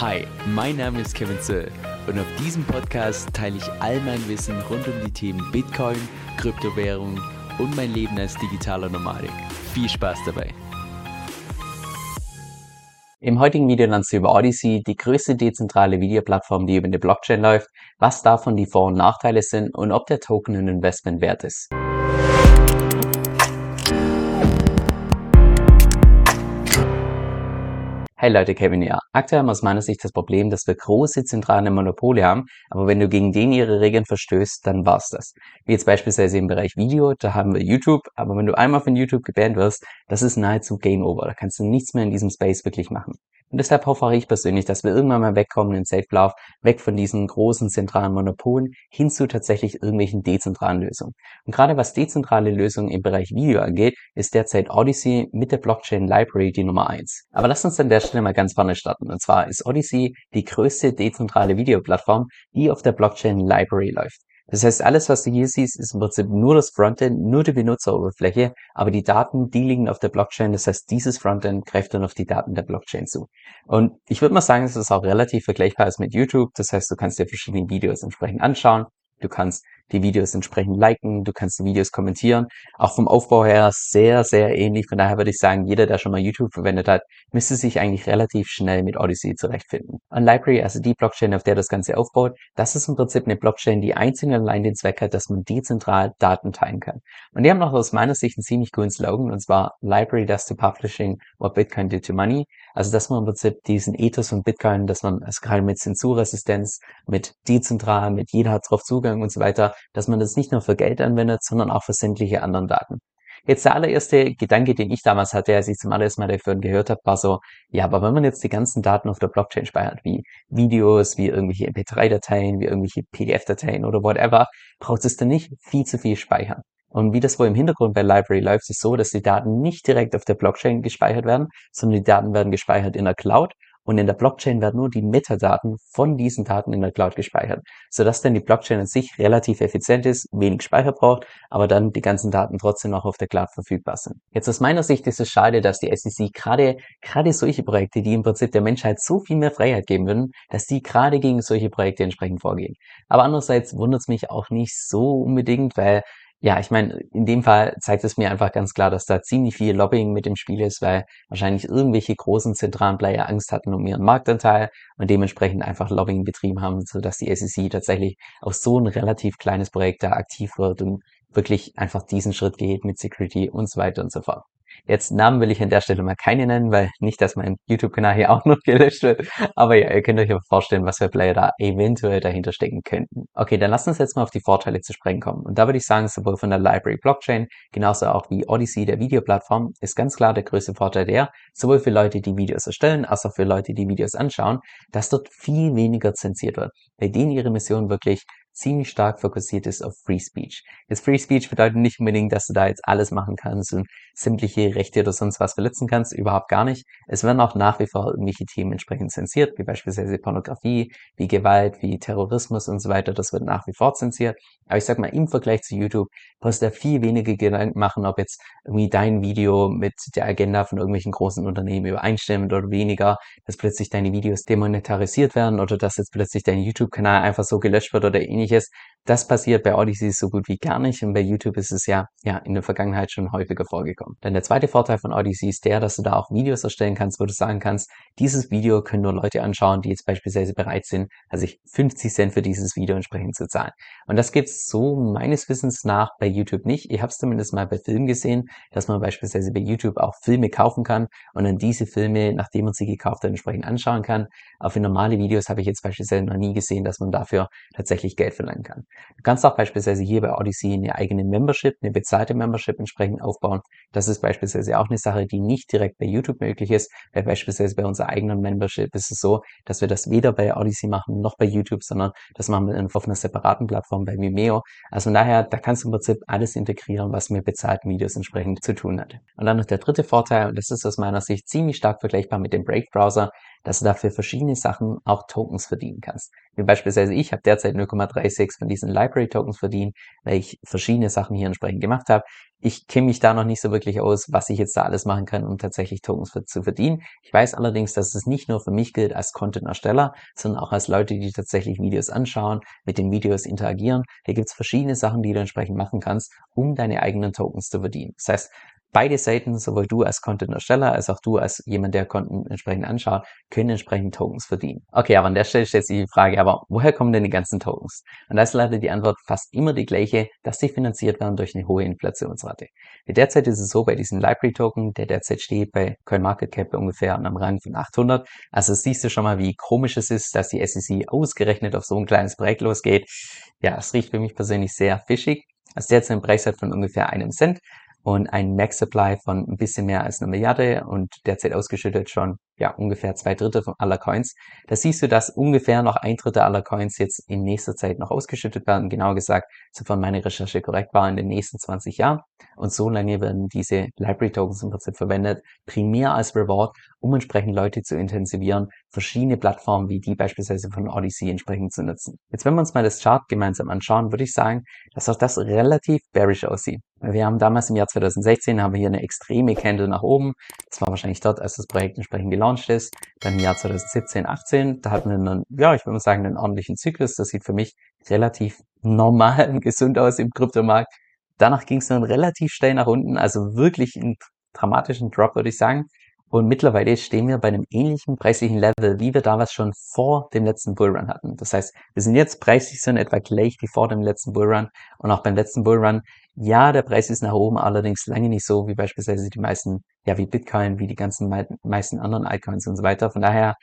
Hi, mein Name ist Kevin Zöll und auf diesem Podcast teile ich all mein Wissen rund um die Themen Bitcoin, Kryptowährung und mein Leben als digitaler Nomadik. Viel Spaß dabei! Im heutigen Video lernst du über Odyssey, die größte dezentrale Videoplattform, die über eine Blockchain läuft, was davon die Vor- und Nachteile sind und ob der Token ein Investment wert ist. Hey Leute, Kevin hier. Aktuell haben wir aus meiner Sicht das Problem, dass wir große zentrale Monopole haben, aber wenn du gegen denen ihre Regeln verstößt, dann war's das. Wie jetzt beispielsweise im Bereich Video, da haben wir YouTube, aber wenn du einmal von YouTube gebannt wirst, das ist nahezu Game Over. Da kannst du nichts mehr in diesem Space wirklich machen. Und deshalb hoffe ich persönlich, dass wir irgendwann mal wegkommen in Safe Love, weg von diesen großen zentralen Monopolen hin zu tatsächlich irgendwelchen dezentralen Lösungen. Und gerade was dezentrale Lösungen im Bereich Video angeht, ist derzeit Odyssey mit der Blockchain Library die Nummer eins. Aber lass uns an der Stelle mal ganz vorne starten. Und zwar ist Odyssey die größte dezentrale Videoplattform, die auf der Blockchain Library läuft. Das heißt, alles, was du hier siehst, ist im Prinzip nur das Frontend, nur die Benutzeroberfläche, aber die Daten, die liegen auf der Blockchain. Das heißt, dieses Frontend greift dann auf die Daten der Blockchain zu. Und ich würde mal sagen, es ist auch relativ vergleichbar als mit YouTube. Das heißt, du kannst dir verschiedene Videos entsprechend anschauen. Du kannst die Videos entsprechend liken, du kannst die Videos kommentieren. Auch vom Aufbau her sehr, sehr ähnlich. Von daher würde ich sagen, jeder, der schon mal YouTube verwendet hat, müsste sich eigentlich relativ schnell mit Odyssey zurechtfinden. Und Library, also die Blockchain, auf der das Ganze aufbaut, das ist im Prinzip eine Blockchain, die einzig und allein den Zweck hat, dass man dezentral Daten teilen kann. Und die haben noch aus meiner Sicht einen ziemlich coolen Slogan, und zwar Library does to publishing what Bitcoin did to money. Also, dass man im Prinzip diesen Ethos von Bitcoin, dass man, also gerade mit Zensurresistenz, mit dezentral, mit jeder hat drauf Zugang und so weiter, dass man das nicht nur für Geld anwendet, sondern auch für sämtliche anderen Daten. Jetzt der allererste Gedanke, den ich damals hatte, als ich zum allerersten Mal davon gehört habe, war so, ja, aber wenn man jetzt die ganzen Daten auf der Blockchain speichert, wie Videos, wie irgendwelche MP3-Dateien, wie irgendwelche PDF-Dateien oder whatever, braucht es dann nicht viel zu viel speichern. Und wie das wohl im Hintergrund bei Library läuft, ist so, dass die Daten nicht direkt auf der Blockchain gespeichert werden, sondern die Daten werden gespeichert in der Cloud und in der Blockchain werden nur die Metadaten von diesen Daten in der Cloud gespeichert, sodass dann die Blockchain an sich relativ effizient ist, wenig Speicher braucht, aber dann die ganzen Daten trotzdem noch auf der Cloud verfügbar sind. Jetzt aus meiner Sicht ist es schade, dass die SEC gerade, gerade solche Projekte, die im Prinzip der Menschheit so viel mehr Freiheit geben würden, dass die gerade gegen solche Projekte entsprechend vorgehen. Aber andererseits wundert es mich auch nicht so unbedingt, weil ja, ich meine, in dem Fall zeigt es mir einfach ganz klar, dass da ziemlich viel Lobbying mit dem Spiel ist, weil wahrscheinlich irgendwelche großen zentralen Player Angst hatten um ihren Marktanteil und dementsprechend einfach Lobbying betrieben haben, sodass die SEC tatsächlich auf so ein relativ kleines Projekt da aktiv wird und wirklich einfach diesen Schritt geht mit Security und so weiter und so fort. Jetzt Namen will ich an der Stelle mal keine nennen, weil nicht, dass mein YouTube-Kanal hier auch noch gelöscht wird. Aber ja, ihr könnt euch aber vorstellen, was für Player da eventuell dahinter stecken könnten. Okay, dann lasst uns jetzt mal auf die Vorteile zu sprechen kommen. Und da würde ich sagen, sowohl von der Library Blockchain, genauso auch wie Odyssey, der Videoplattform, ist ganz klar der größte Vorteil der, sowohl für Leute, die Videos erstellen, als auch für Leute, die Videos anschauen, dass dort viel weniger zensiert wird. Bei denen ihre Mission wirklich ziemlich stark fokussiert ist auf Free Speech. Jetzt Free Speech bedeutet nicht unbedingt, dass du da jetzt alles machen kannst und sämtliche Rechte oder sonst was verletzen kannst, überhaupt gar nicht. Es werden auch nach wie vor irgendwelche Themen entsprechend zensiert, wie beispielsweise Pornografie, wie Gewalt, wie Terrorismus und so weiter, das wird nach wie vor zensiert. Aber ich sag mal, im Vergleich zu YouTube brauchst du da viel weniger Gedanken machen, ob jetzt irgendwie dein Video mit der Agenda von irgendwelchen großen Unternehmen übereinstimmt oder weniger, dass plötzlich deine Videos demonetarisiert werden oder dass jetzt plötzlich dein YouTube-Kanal einfach so gelöscht wird oder ähnliches. Das passiert bei Odyssey so gut wie gar nicht und bei YouTube ist es ja, ja in der Vergangenheit schon häufiger vorgekommen. Dann der zweite Vorteil von Odyssey ist der, dass du da auch Videos erstellen kannst, wo du sagen kannst, dieses Video können nur Leute anschauen, die jetzt beispielsweise bereit sind, also ich 50 Cent für dieses Video entsprechend zu zahlen. Und das gibt's so meines Wissens nach bei YouTube nicht. Ich habe es zumindest mal bei Filmen gesehen, dass man beispielsweise bei YouTube auch Filme kaufen kann und dann diese Filme, nachdem man sie gekauft hat, entsprechend anschauen kann. Für normale Videos habe ich jetzt beispielsweise noch nie gesehen, dass man dafür tatsächlich Geld verlangen kann. Du kannst auch beispielsweise hier bei Odyssey eine eigene Membership, eine bezahlte Membership entsprechend aufbauen. Das ist beispielsweise auch eine Sache, die nicht direkt bei YouTube möglich ist, weil beispielsweise bei unserer eigenen Membership ist es so, dass wir das weder bei Odyssey machen noch bei YouTube, sondern das machen wir auf einer separaten Plattform bei Vimeo. Also von daher, da kannst du im Prinzip alles integrieren, was mit bezahlten Videos entsprechend zu tun hat. Und dann noch der dritte Vorteil, und das ist aus meiner Sicht ziemlich stark vergleichbar mit dem Brave Browser, dass du dafür verschiedene Sachen auch Tokens verdienen kannst. Wie beispielsweise ich habe derzeit 0,36 von diesen Library Tokens verdient, weil ich verschiedene Sachen hier entsprechend gemacht habe. Ich kenne mich da noch nicht so wirklich aus, was ich jetzt da alles machen kann, um tatsächlich Tokens für, zu verdienen. Ich weiß allerdings, dass es nicht nur für mich gilt als Content-Ersteller, sondern auch als Leute, die tatsächlich Videos anschauen, mit den Videos interagieren. Hier gibt es verschiedene Sachen, die du entsprechend machen kannst, um deine eigenen Tokens zu verdienen. Das heißt, beide Seiten, sowohl du als Content-Ersteller als auch du als jemand, der Content entsprechend anschaut, können entsprechend Tokens verdienen. Okay, aber an der Stelle stellt sich die Frage, aber woher kommen denn die ganzen Tokens? Und da ist leider die Antwort fast immer die gleiche, dass sie finanziert werden durch eine hohe Inflationsrate. Derzeit ist es so bei diesem Library-Token, der derzeit steht bei CoinMarketCap ungefähr einem Rang von 800. Also siehst du schon mal, wie komisch es ist, dass die SEC ausgerechnet auf so ein kleines Projekt losgeht. Ja, es riecht für mich persönlich sehr fischig. Also derzeit ein Preis hat von ungefähr einem Cent und ein Max Supply von ein bisschen mehr als eine Milliarde und derzeit ausgeschüttet schon ja ungefähr zwei Drittel von aller Coins. Da siehst du, dass ungefähr noch ein Drittel aller Coins jetzt in nächster Zeit noch ausgeschüttet werden. Genau gesagt, sofern meine Recherche korrekt war, in den nächsten 20 Jahren. Und so lange werden diese Library Tokens im Prinzip verwendet, primär als Reward, um entsprechend Leute zu intensivieren, verschiedene Plattformen wie die beispielsweise von Odyssey entsprechend zu nutzen. Jetzt, wenn wir uns mal das Chart gemeinsam anschauen, würde ich sagen, dass auch das relativ bearish aussieht. Wir haben damals im Jahr 2016 haben wir hier eine extreme Candle nach oben. Das war wahrscheinlich dort, als das Projekt entsprechend gelauncht ist. Dann im Jahr 2017, 18, da hatten wir einen, ja, ich würde mal sagen, einen ordentlichen Zyklus. Das sieht für mich relativ normal und gesund aus im Kryptomarkt. Danach ging es dann relativ steil nach unten, also wirklich einen dramatischen Drop, würde ich sagen. Und mittlerweile stehen wir bei einem ähnlichen preislichen Level, wie wir damals schon vor dem letzten Bullrun hatten. Das heißt, wir sind jetzt preislich so in etwa gleich wie vor dem letzten Bullrun. Und auch beim letzten Bullrun, ja, der Preis ist nach oben, allerdings lange nicht so wie beispielsweise die meisten, ja, wie Bitcoin, wie die ganzen meisten anderen Altcoins und so weiter. Von daher,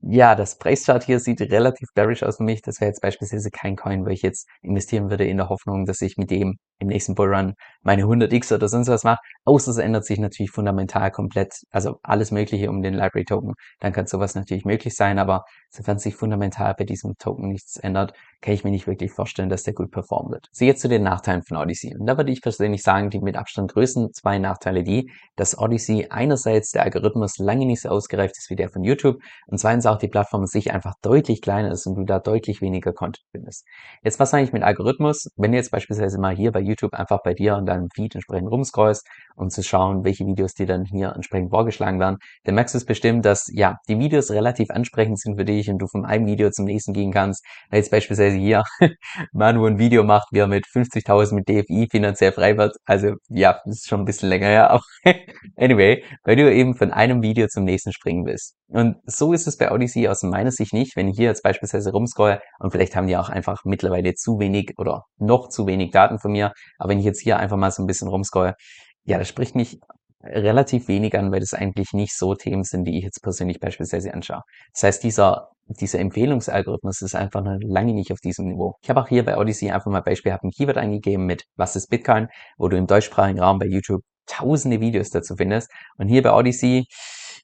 ja, das Preischart hier sieht relativ bearish aus für mich. Das wäre jetzt beispielsweise kein Coin, wo ich jetzt investieren würde in der Hoffnung, dass ich mit dem im nächsten Bullrun meine 100x oder sonst was mache. Außer es ändert sich natürlich fundamental komplett, also alles Mögliche um den Library Token. Dann kann sowas natürlich möglich sein, aber sofern sich fundamental bei diesem Token nichts ändert, kann ich mir nicht wirklich vorstellen, dass der gut performen wird. So jetzt zu den Nachteilen von Odyssey. Und da würde ich persönlich sagen, die mit Abstand größten zwei Nachteile die, dass Odyssey einerseits der Algorithmus lange nicht so ausgereift ist wie der von YouTube und zweitens auch die Plattform sich einfach deutlich kleiner ist und du da deutlich weniger Content findest. Jetzt was sage ich mit Algorithmus? Wenn du jetzt beispielsweise mal hier bei YouTube einfach bei dir und deinem Feed entsprechend rumscrollst, um zu schauen, welche Videos dir dann hier entsprechend vorgeschlagen werden, dann merkst du es bestimmt, dass ja die Videos relativ ansprechend sind für dich und du von einem Video zum nächsten gehen kannst. Da jetzt beispielsweise hier Manu ein Video macht, wie er mit 50.000 mit DFI finanziell frei wird. Also ja, ist schon ein bisschen länger her. Aber anyway, weil du eben von einem Video zum nächsten springen willst. Und so ist es bei Odyssey aus meiner Sicht nicht. Wenn ich hier jetzt beispielsweise rumscroll und vielleicht haben die auch einfach mittlerweile zu wenig oder noch zu wenig Daten von mir, aber wenn ich jetzt hier einfach mal so ein bisschen rumscroll, ja, das spricht mich relativ wenig an, weil das eigentlich nicht so Themen sind, die ich jetzt persönlich beispielsweise anschaue. Das heißt, dieser, dieser Empfehlungsalgorithmus ist einfach noch lange nicht auf diesem Niveau. Ich habe auch hier bei Odyssey einfach mal beispielhaft ein Keyword eingegeben mit Was ist Bitcoin, wo du im deutschsprachigen Raum bei YouTube tausende Videos dazu findest. Und hier bei Odyssey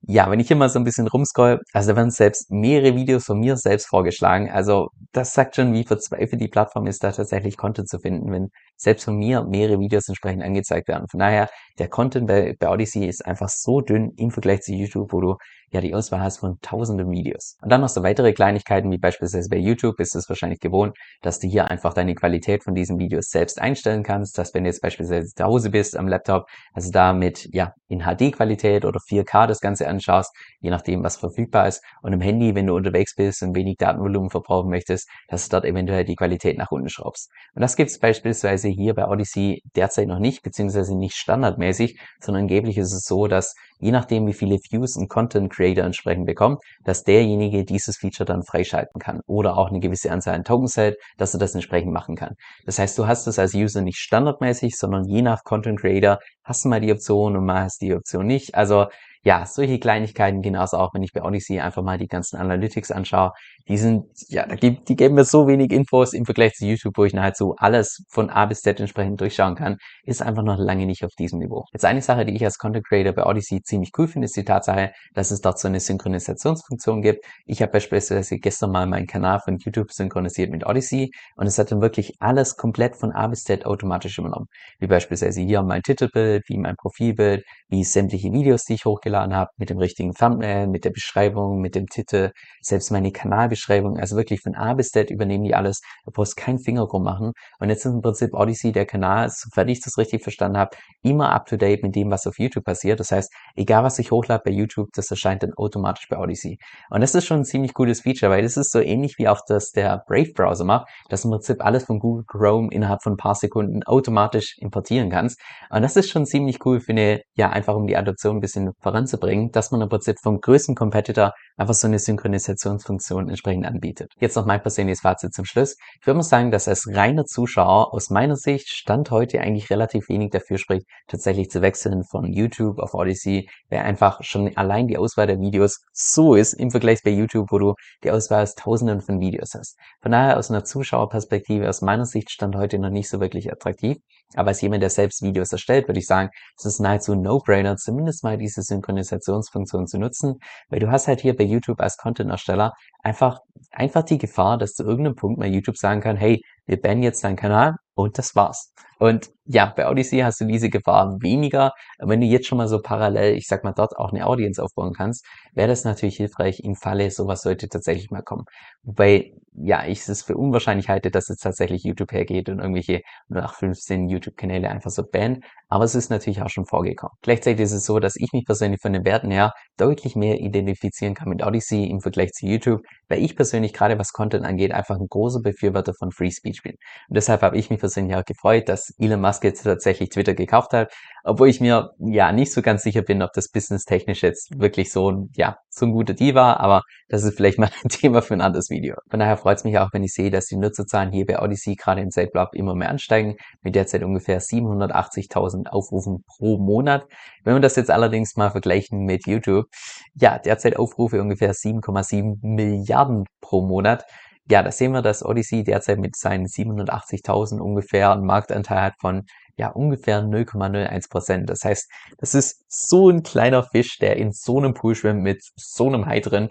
ja, wenn ich mal so ein bisschen rumscroll, also da werden selbst mehrere Videos von mir selbst vorgeschlagen. Also das sagt schon, wie verzweifelt die Plattform ist, da tatsächlich Content zu finden, wenn selbst von mir mehrere Videos entsprechend angezeigt werden. Von daher, der Content bei, bei Odyssey ist einfach so dünn im Vergleich zu YouTube, wo du ja die Auswahl hast von tausenden Videos. Und dann noch so weitere Kleinigkeiten, wie beispielsweise bei YouTube ist es wahrscheinlich gewohnt, dass du hier einfach deine Qualität von diesen Videos selbst einstellen kannst, dass wenn du jetzt beispielsweise zu Hause bist am Laptop, also da mit, ja, in HD-Qualität oder 4K das Ganze anschaust, je nachdem, was verfügbar ist. Und im Handy, wenn du unterwegs bist und wenig Datenvolumen verbrauchen möchtest, dass du dort eventuell die Qualität nach unten schraubst. Und das gibt es beispielsweise hier bei Odyssey derzeit noch nicht, beziehungsweise nicht standardmäßig, sondern angeblich ist es so, dass je nachdem, wie viele Views ein Content Creator entsprechend bekommt, dass derjenige dieses Feature dann freischalten kann oder auch eine gewisse Anzahl an Tokens hält, dass er das entsprechend machen kann. Das heißt, du hast es als User nicht standardmäßig, sondern je nach Content Creator hast du mal die Option und mal hast die Option nicht. Also ja, solche Kleinigkeiten genauso auch, wenn ich bei Odyssey einfach mal die ganzen Analytics anschaue. Die sind, ja, die, geben mir so wenig Infos im Vergleich zu YouTube, wo ich halt so alles von A bis Z entsprechend durchschauen kann, ist einfach noch lange nicht auf diesem Niveau. Jetzt eine Sache, die ich als Content Creator bei Odyssey ziemlich cool finde, ist die Tatsache, dass es dort so eine Synchronisationsfunktion gibt. Ich habe beispielsweise gestern mal meinen Kanal von YouTube synchronisiert mit Odyssey und es hat dann wirklich alles komplett von A bis Z automatisch übernommen. Wie beispielsweise hier mein Titelbild, wie mein Profilbild, wie sämtliche Videos, die ich hochgeladen hochgeladen habe, mit dem richtigen Thumbnail, mit der Beschreibung, mit dem Titel, selbst meine Kanalbeschreibung, also wirklich von A bis Z übernehmen die alles. Du brauchst keinen Finger drum machen. Und jetzt ist im Prinzip Odyssey der Kanal, soweit ich das richtig verstanden habe, immer up to date mit dem, was auf YouTube passiert. Das heißt, egal was ich hochlade bei YouTube, das erscheint dann automatisch bei Odyssey. Und das ist schon ein ziemlich cooles Feature, weil das ist so ähnlich wie auch das der Brave Browser macht, dass im Prinzip alles von Google Chrome innerhalb von ein paar Sekunden automatisch importieren kannst. Und das ist schon ziemlich cool für eine, ja, einfach um die Adoption ein bisschen voranzubringen, dass man im Prinzip vom größten Competitor einfach so eine Synchronisationsfunktion entsprechend anbietet. Jetzt noch mein persönliches Fazit zum Schluss. Ich würde mal sagen, dass als reiner Zuschauer aus meiner Sicht Stand heute eigentlich relativ wenig dafür spricht, tatsächlich zu wechseln von YouTube auf Odyssey, weil einfach schon allein die Auswahl der Videos so ist im Vergleich bei YouTube, wo du die Auswahl aus tausenden von Videos hast. Von daher aus einer Zuschauerperspektive aus meiner Sicht stand heute noch nicht so wirklich attraktiv. Aber als jemand, der selbst Videos erstellt, würde ich sagen, es ist nahezu ein No-Brainer, zumindest mal diese Synchronisationsfunktion zu nutzen, weil du hast halt hier bei YouTube als Content-Ersteller einfach, einfach die Gefahr, dass zu irgendeinem Punkt mal YouTube sagen kann, hey, wir bannen jetzt deinen Kanal und das war's. Und ja, bei Odyssey hast du diese Gefahr weniger. Wenn du jetzt schon mal so parallel, ich sag mal, dort auch eine Audience aufbauen kannst, wäre das natürlich hilfreich im Falle, sowas sollte tatsächlich mal kommen. Wobei, ja, ich es für unwahrscheinlich halte, dass jetzt tatsächlich YouTube hergeht und irgendwelche nach 15 YouTube-Kanäle einfach so bannt. Aber es ist natürlich auch schon vorgekommen. Gleichzeitig ist es so, dass ich mich persönlich von den Werten her deutlich mehr identifizieren kann mit Odyssey im Vergleich zu YouTube, weil ich persönlich gerade was Content angeht, einfach ein großer Befürworter von Free Speech bin. Und deshalb habe ich mich persönlich auch gefreut, dass Elon Musk jetzt tatsächlich Twitter gekauft hat, obwohl ich mir ja nicht so ganz sicher bin, ob das businesstechnisch jetzt wirklich so ein, ja, so ein guter Deal war, aber das ist vielleicht mal ein Thema für ein anderes Video. Von daher freut es mich auch, wenn ich sehe, dass die Nutzerzahlen hier bei Odyssey gerade im Site immer mehr ansteigen, mit derzeit ungefähr 780.000 Aufrufen pro Monat. Wenn wir das jetzt allerdings mal vergleichen mit YouTube, ja, derzeit Aufrufe ungefähr 7,7 Milliarden pro Monat ja, da sehen wir, dass Odyssey derzeit mit seinen 780.000 ungefähr einen Marktanteil hat von ja ungefähr 0,01 Prozent. Das heißt, das ist so ein kleiner Fisch, der in so einem Pool schwimmt mit so einem Hai drin.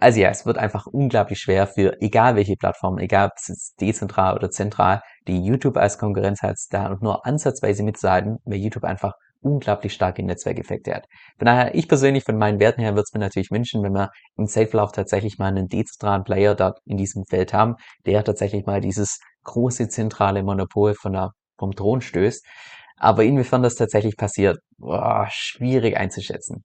Also ja, es wird einfach unglaublich schwer für egal welche Plattform, egal ob es dezentral oder zentral, die YouTube als Konkurrenz hat, da nur ansatzweise mitzuhalten, weil YouTube einfach unglaublich starke Netzwerkeffekte hat. Von daher, ich persönlich von meinen Werten her würde es mir natürlich wünschen, wenn wir im Safe-Lauf tatsächlich mal einen dezentralen Player dort in diesem Feld haben, der tatsächlich mal dieses große zentrale Monopol von der, vom Thron stößt. Aber inwiefern das tatsächlich passiert, boah, schwierig einzuschätzen.